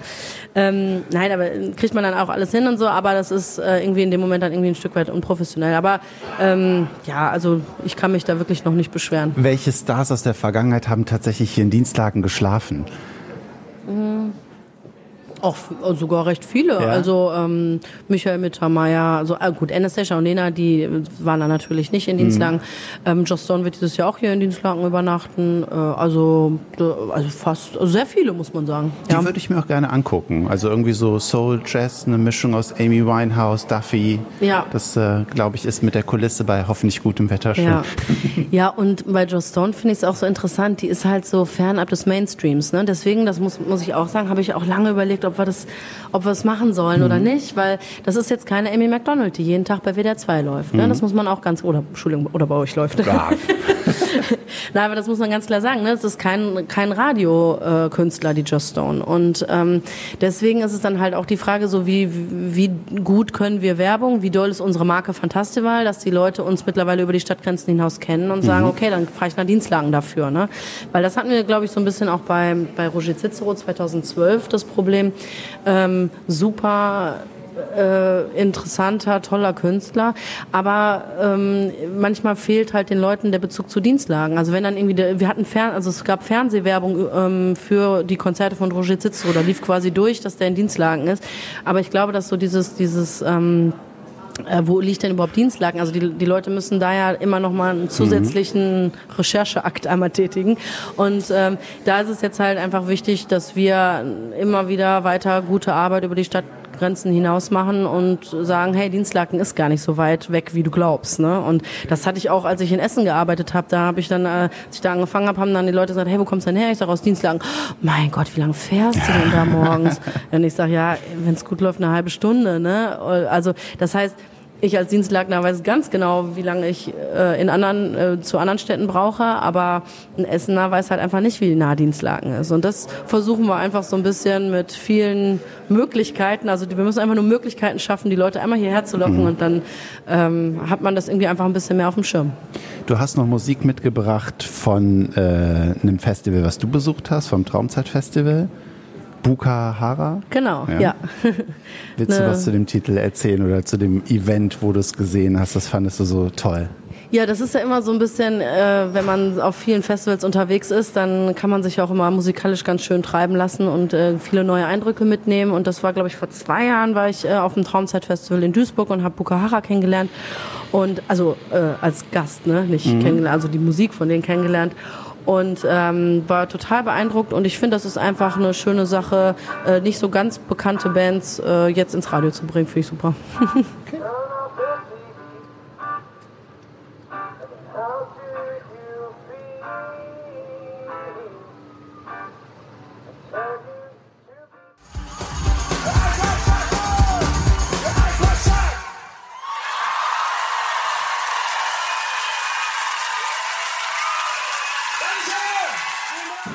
Ähm, nein, aber kriegt man dann auch alles hin und so, aber das ist äh, irgendwie in dem Moment dann irgendwie ein Stück weit unprofessionell. Aber ähm, ja, also ich kann mich da wirklich noch nicht beschweren. Welche Stars aus der Vergangenheit haben tatsächlich hier in Dienstlagen geschlafen? Mhm. Auch sogar recht viele. Ja. Also ähm, Michael Mittermeier, also äh, gut, Anastasia und Lena, die waren da natürlich nicht in. Dienstlagen. Mhm. Ähm, Joss Stone wird dieses Jahr auch hier in Dienstlagen übernachten. Äh, also, also fast, also sehr viele, muss man sagen. Die ja. würde ich mir auch gerne angucken. Also irgendwie so Soul Jazz, eine Mischung aus Amy Winehouse, Duffy. Ja. Das, äh, glaube ich, ist mit der Kulisse bei hoffentlich gutem Wetter schön. Ja, ja und bei Joss Stone finde ich es auch so interessant. Die ist halt so fernab des Mainstreams. Ne? Deswegen, das muss, muss ich auch sagen, habe ich auch lange überlegt, ob wir das, ob wir es machen sollen mhm. oder nicht, weil das ist jetzt keine Amy McDonald, die jeden Tag bei WDR 2 läuft. Ne? Mhm. Das muss man auch ganz, oder Entschuldigung, oder bei euch läuft. Ja. *laughs* *laughs* Nein, aber das muss man ganz klar sagen. Ne? Das ist kein, kein Radiokünstler, die Just Stone. Und ähm, deswegen ist es dann halt auch die Frage, so wie, wie gut können wir Werbung, wie doll ist unsere Marke Fantastival, dass die Leute uns mittlerweile über die Stadtgrenzen hinaus kennen und sagen, mhm. okay, dann fahre ich nach Dienstlagen dafür. Ne? Weil das hatten wir, glaube ich, so ein bisschen auch bei, bei Roger Cicero 2012 das Problem. Ähm, super äh, interessanter, toller Künstler, aber ähm, manchmal fehlt halt den Leuten der Bezug zu Dienstlagen. Also wenn dann irgendwie, der, wir hatten Fern, also es gab Fernsehwerbung ähm, für die Konzerte von Roger Cicero, da lief quasi durch, dass der in Dienstlagen ist. Aber ich glaube, dass so dieses, dieses ähm, äh, wo liegt denn überhaupt Dienstlagen? Also die, die Leute müssen da ja immer noch mal einen zusätzlichen mhm. Rechercheakt einmal tätigen. Und ähm, da ist es jetzt halt einfach wichtig, dass wir immer wieder weiter gute Arbeit über die Stadt Grenzen hinaus machen und sagen, hey, Dienstlaken ist gar nicht so weit weg, wie du glaubst. Ne? Und das hatte ich auch, als ich in Essen gearbeitet habe. Da habe ich dann, äh, als ich da angefangen habe, haben dann die Leute gesagt, hey, wo kommst du denn her? Ich sage aus Dienstlaken. Oh, mein Gott, wie lange fährst du denn da morgens? *laughs* und ich sage, ja, wenn es gut läuft, eine halbe Stunde. Ne? Also das heißt, ich als Dienstlagner weiß ganz genau, wie lange ich äh, in anderen, äh, zu anderen Städten brauche, aber ein Essener weiß halt einfach nicht, wie nah Dienstlagen ist. Und das versuchen wir einfach so ein bisschen mit vielen Möglichkeiten. Also wir müssen einfach nur Möglichkeiten schaffen, die Leute einmal hierher zu locken mhm. und dann ähm, hat man das irgendwie einfach ein bisschen mehr auf dem Schirm. Du hast noch Musik mitgebracht von äh, einem Festival, was du besucht hast, vom Traumzeitfestival. Bukahara? Genau, ja. ja. *laughs* Willst du was zu dem Titel erzählen oder zu dem Event, wo du es gesehen hast? Das fandest du so toll. Ja, das ist ja immer so ein bisschen, äh, wenn man auf vielen Festivals unterwegs ist, dann kann man sich auch immer musikalisch ganz schön treiben lassen und äh, viele neue Eindrücke mitnehmen. Und das war, glaube ich, vor zwei Jahren war ich äh, auf dem Traumzeitfestival in Duisburg und habe Bukahara kennengelernt. Und also äh, als Gast, ne, nicht mhm. kennengelernt, also die Musik von denen kennengelernt und ähm, war total beeindruckt und ich finde, das ist einfach eine schöne Sache, äh, nicht so ganz bekannte Bands äh, jetzt ins Radio zu bringen, finde ich super. *laughs* okay.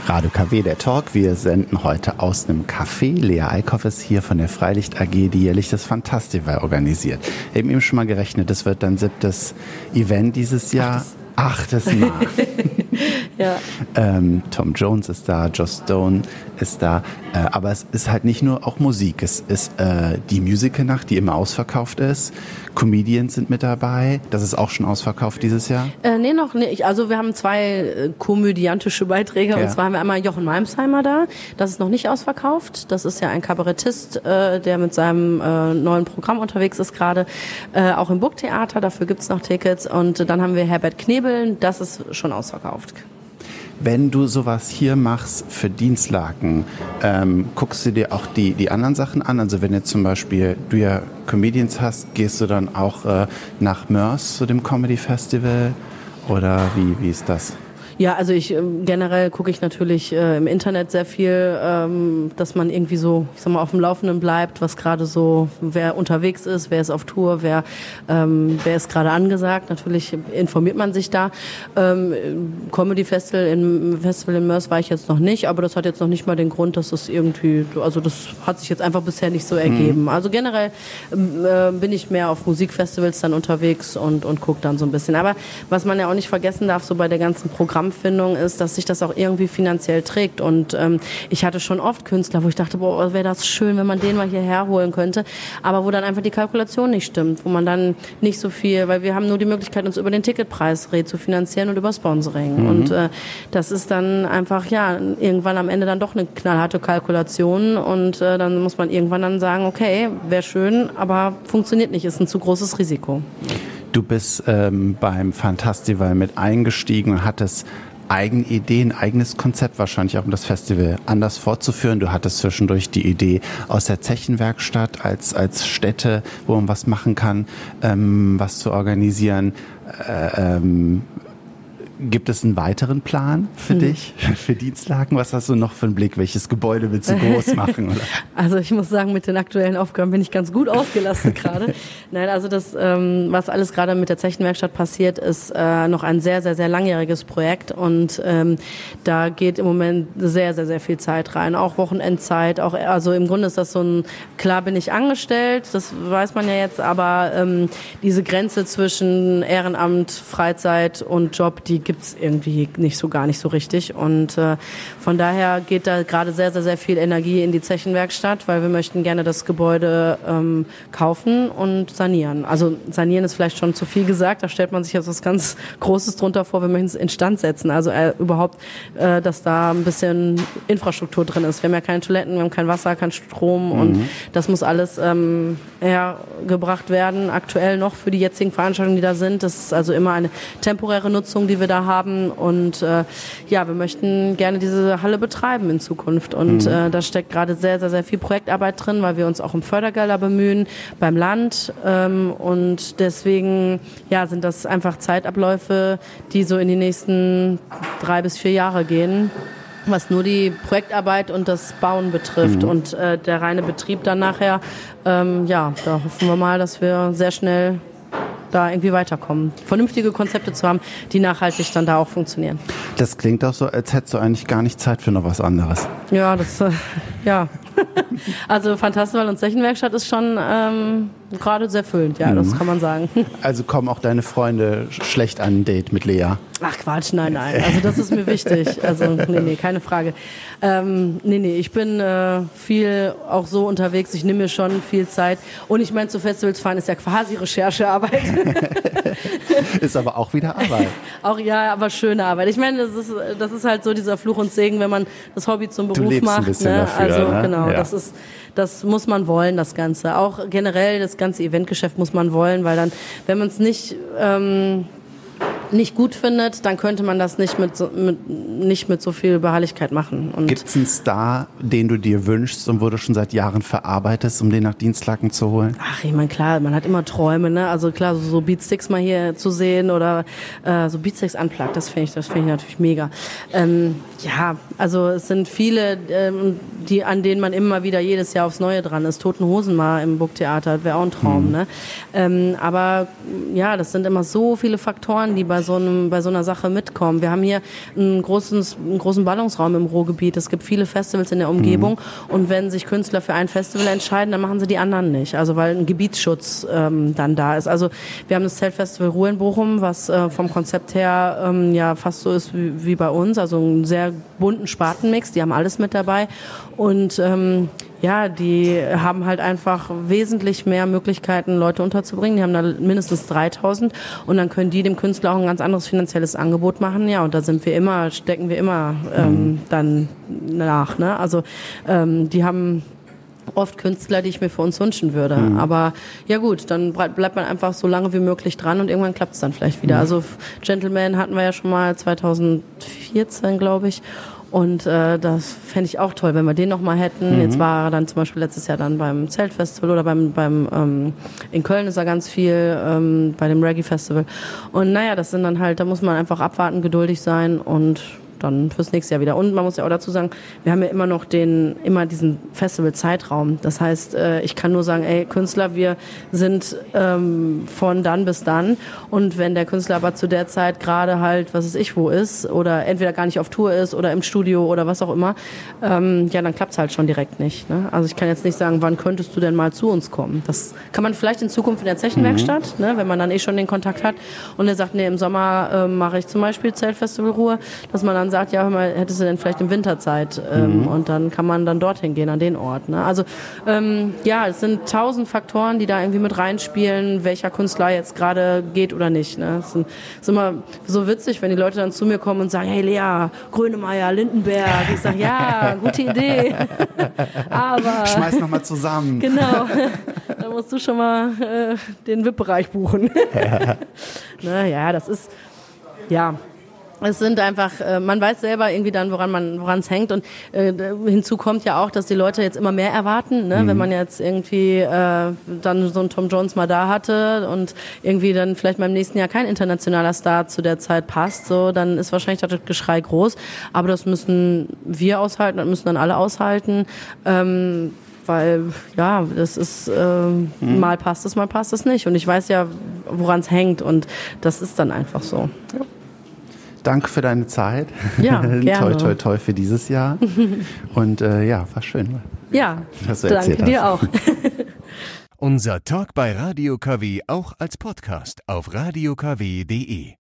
Radio KW, der Talk. Wir senden heute aus einem Café. Lea Eickhoff ist hier von der Freilicht AG, die jährlich das Fantastival organisiert. Eben eben schon mal gerechnet, das wird dann siebtes Event dieses Jahr. Achtes, Achtes Mal. *laughs* Ja. Ähm, Tom Jones ist da, Joss Stone ist da. Äh, aber es ist halt nicht nur auch Musik. Es ist äh, die Musicalnacht, die immer ausverkauft ist. Comedians sind mit dabei. Das ist auch schon ausverkauft dieses Jahr. Äh, nee, noch nicht. Also wir haben zwei äh, komödiantische Beiträge. Ja. Und zwar haben wir einmal Jochen Malmsheimer da. Das ist noch nicht ausverkauft. Das ist ja ein Kabarettist, äh, der mit seinem äh, neuen Programm unterwegs ist gerade. Äh, auch im Burgtheater. Dafür gibt's noch Tickets. Und dann haben wir Herbert Knebel. Das ist schon ausverkauft. Wenn du sowas hier machst für Dienstlaken, ähm, guckst du dir auch die, die anderen Sachen an? Also wenn jetzt zum Beispiel du ja Comedians hast, gehst du dann auch äh, nach Mörs zu dem Comedy Festival? Oder wie, wie ist das? Ja, also ich ähm, generell gucke ich natürlich äh, im Internet sehr viel, ähm, dass man irgendwie so, ich sag mal, auf dem Laufenden bleibt, was gerade so, wer unterwegs ist, wer ist auf Tour, wer, ähm, wer ist gerade angesagt. Natürlich informiert man sich da. Ähm, Comedy Festival in Festival in Mörs war ich jetzt noch nicht, aber das hat jetzt noch nicht mal den Grund, dass das irgendwie, also das hat sich jetzt einfach bisher nicht so ergeben. Also generell ähm, äh, bin ich mehr auf Musikfestivals dann unterwegs und, und gucke dann so ein bisschen. Aber was man ja auch nicht vergessen darf, so bei der ganzen Programmfindung ist, dass sich das auch irgendwie finanziell trägt. Und ähm, ich hatte schon oft Künstler, wo ich dachte, boah, wäre das schön, wenn man den mal hierher holen könnte. Aber wo dann einfach die Kalkulation nicht stimmt, wo man dann nicht so viel, weil wir haben nur die Möglichkeit, uns über den Ticketpreis zu finanzieren und über Sponsoring. Und äh, das ist dann einfach, ja, irgendwann am Ende dann doch eine knallharte Kalkulation. Und äh, dann muss man irgendwann dann sagen, okay, wäre schön, aber funktioniert nicht, ist ein zu großes Risiko. Du bist ähm, beim Fantastival mit eingestiegen und hattest eigene Ideen, eigenes Konzept wahrscheinlich auch, um das Festival anders fortzuführen. Du hattest zwischendurch die Idee aus der Zechenwerkstatt als, als Stätte, wo man was machen kann, ähm, was zu organisieren. Äh, ähm, Gibt es einen weiteren Plan für dich, *laughs* für Dienstlaken? Was hast du noch für einen Blick? Welches Gebäude willst du groß *laughs* machen? Oder? Also ich muss sagen, mit den aktuellen Aufgaben bin ich ganz gut ausgelastet gerade. *laughs* Nein, also das, ähm, was alles gerade mit der Zechenwerkstatt passiert, ist äh, noch ein sehr, sehr, sehr langjähriges Projekt und ähm, da geht im Moment sehr, sehr, sehr viel Zeit rein, auch Wochenendzeit. Auch also im Grunde ist das so ein klar bin ich angestellt, das weiß man ja jetzt, aber ähm, diese Grenze zwischen Ehrenamt, Freizeit und Job, die gibt's irgendwie nicht so gar nicht so richtig und äh, von daher geht da gerade sehr, sehr, sehr viel Energie in die Zechenwerkstatt, weil wir möchten gerne das Gebäude ähm, kaufen und sanieren. Also sanieren ist vielleicht schon zu viel gesagt, da stellt man sich jetzt was ganz Großes drunter vor, wir möchten es instand setzen, also äh, überhaupt, äh, dass da ein bisschen Infrastruktur drin ist. Wir haben ja keine Toiletten, wir haben kein Wasser, kein Strom und das muss alles ähm, hergebracht werden, aktuell noch für die jetzigen Veranstaltungen, die da sind. Das ist also immer eine temporäre Nutzung, die wir da haben. Und äh, ja, wir möchten gerne diese Halle betreiben in Zukunft. Und äh, da steckt gerade sehr, sehr, sehr viel Projektarbeit drin, weil wir uns auch um Fördergelder bemühen beim Land. Ähm, und deswegen ja, sind das einfach Zeitabläufe, die so in die nächsten drei bis vier Jahre gehen was nur die Projektarbeit und das Bauen betrifft. Und äh, der reine Betrieb dann nachher, ähm, ja, da hoffen wir mal, dass wir sehr schnell da irgendwie weiterkommen. Vernünftige Konzepte zu haben, die nachhaltig dann da auch funktionieren. Das klingt auch so, als hättest du eigentlich gar nicht Zeit für noch was anderes. Ja, das, äh, *laughs* ja. *laughs* also Fantastival und Zechenwerkstatt ist schon ähm, gerade sehr füllend, ja, das kann man sagen. *laughs* Also kommen auch deine Freunde schlecht an ein Date mit Lea. Ach Quatsch, nein, nein. Also das ist mir wichtig. Also nee, nee, keine Frage. Ähm, nee, nee, ich bin äh, viel auch so unterwegs. Ich nehme mir schon viel Zeit. Und ich meine, zu Festivals fahren ist ja quasi Recherchearbeit. *laughs* Ist aber auch wieder Arbeit. *laughs* auch ja, aber schöne Arbeit. Ich meine, das ist, das ist halt so dieser Fluch und Segen, wenn man das Hobby zum Beruf macht. ne? dafür, also ne? genau, Ja. das ist, das muss man wollen, das Ganze. Auch generell das ganze Eventgeschäft muss man wollen, weil dann, wenn man es nicht ähm, nicht gut findet, dann könnte man das nicht mit so, mit, nicht mit so viel Beharrlichkeit machen. Gibt es einen Star, den du dir wünschst und wo du schon seit Jahren verarbeitest, um den nach Dienstlaken zu holen? Ach, ich meine, klar, man hat immer Träume, ne? Also klar, so, so Beatsticks mal hier zu sehen oder äh, so Beatsticks unplugged, das finde ich, das finde ich natürlich mega. Ähm, ja, also es sind viele, ähm, die an denen man immer wieder jedes Jahr aufs Neue dran ist. Toten Hosen mal im Burgtheater, wäre auch ein Traum, ne? Ähm, aber ja, das sind immer so viele Faktoren, die bei so einem, bei so einer Sache mitkommen. Wir haben hier einen großen, einen großen Ballungsraum im Ruhrgebiet. Es gibt viele Festivals in der Umgebung Mhm. und wenn sich Künstler für ein Festival entscheiden, dann machen sie die anderen nicht. Also weil ein Gebietsschutz ähm, dann da ist. Also wir haben das Zeltfestival Ruhe in Bochum, was äh, vom Konzept her ähm, ja fast so ist wie, wie bei uns. Also einen sehr bunten Spartenmix. Die haben alles mit dabei und ähm, ja, die haben halt einfach wesentlich mehr Möglichkeiten, Leute unterzubringen. Die haben da mindestens 3000 und dann können die dem Künstler auch ein ganz anderes finanzielles Angebot machen. Ja, und da sind wir immer, stecken wir immer ähm, dann nach. Ne? Also ähm, die haben oft Künstler, die ich mir für uns wünschen würde. Aber ja gut, dann bleibt man einfach so lange wie möglich dran und irgendwann klappt es dann vielleicht wieder. Also F- Gentleman hatten wir ja schon mal 2014, glaube ich. Und äh, das fände ich auch toll, wenn wir den noch mal hätten. Jetzt war er dann zum Beispiel letztes Jahr dann beim Zeltfestival oder beim, beim ähm, in Köln ist er ganz viel, ähm, bei dem Reggae-Festival. Und naja, das sind dann halt, da muss man einfach abwarten, geduldig sein und dann fürs nächste Jahr wieder. Und man muss ja auch dazu sagen, wir haben ja immer noch den, immer diesen Festival-Zeitraum. Das heißt, äh, ich kann nur sagen, ey, Künstler, wir sind ähm, von dann bis dann. Und wenn der Künstler aber zu der Zeit gerade halt, was weiß ich, wo ist, oder entweder gar nicht auf Tour ist oder im Studio oder was auch immer, ähm, ja, dann klappt's halt schon direkt nicht. Ne? Also ich kann jetzt nicht sagen, wann könntest du denn mal zu uns kommen? Das kann man vielleicht in Zukunft in der Zechenwerkstatt, ne, wenn man dann eh schon den Kontakt hat und er sagt, nee, im Sommer ähm, mache ich zum Beispiel Zeltfestival Ruhe, dass man dann sagt, ja, hör mal, hättest du denn vielleicht in Winterzeit ähm, und dann kann man dann dorthin gehen, an den Ort. Ne? Also ähm, ja, es sind tausend Faktoren, die da irgendwie mit reinspielen, welcher Künstler jetzt gerade geht oder nicht. Ne? Es sind- ist immer so witzig, wenn die Leute dann zu mir kommen und sagen, hey Lea, Grönemeyer, Lindenberg. Ich sage, ja, gute Idee. *laughs* Aber Schmeiß noch mal zusammen. Genau. da musst du schon mal äh, den VIP-Bereich buchen. *laughs* *laughs* naja, das ist, ja. Es sind einfach, äh, man weiß selber irgendwie dann, woran man, woran es hängt. Und äh, hinzu kommt ja auch, dass die Leute jetzt immer mehr erwarten. Ne? Wenn man jetzt irgendwie äh, dann so einen Tom Jones mal da hatte und irgendwie dann vielleicht beim nächsten Jahr kein internationaler Star zu der Zeit passt, so dann ist wahrscheinlich das Geschrei groß. Aber das müssen wir aushalten, das müssen dann alle aushalten. Ähm, weil ja, das ist ähm, mal passt es, mal passt es nicht. Und ich weiß ja, woran es hängt und das ist dann einfach so. Danke für deine Zeit. Ja, *laughs* toi, gerne. toi, toi für dieses Jahr. *laughs* Und äh, ja, war schön. Ja, Was du danke erzählt dir hast. auch. *laughs* Unser Talk bei Radio KW auch als Podcast auf radiokw.de.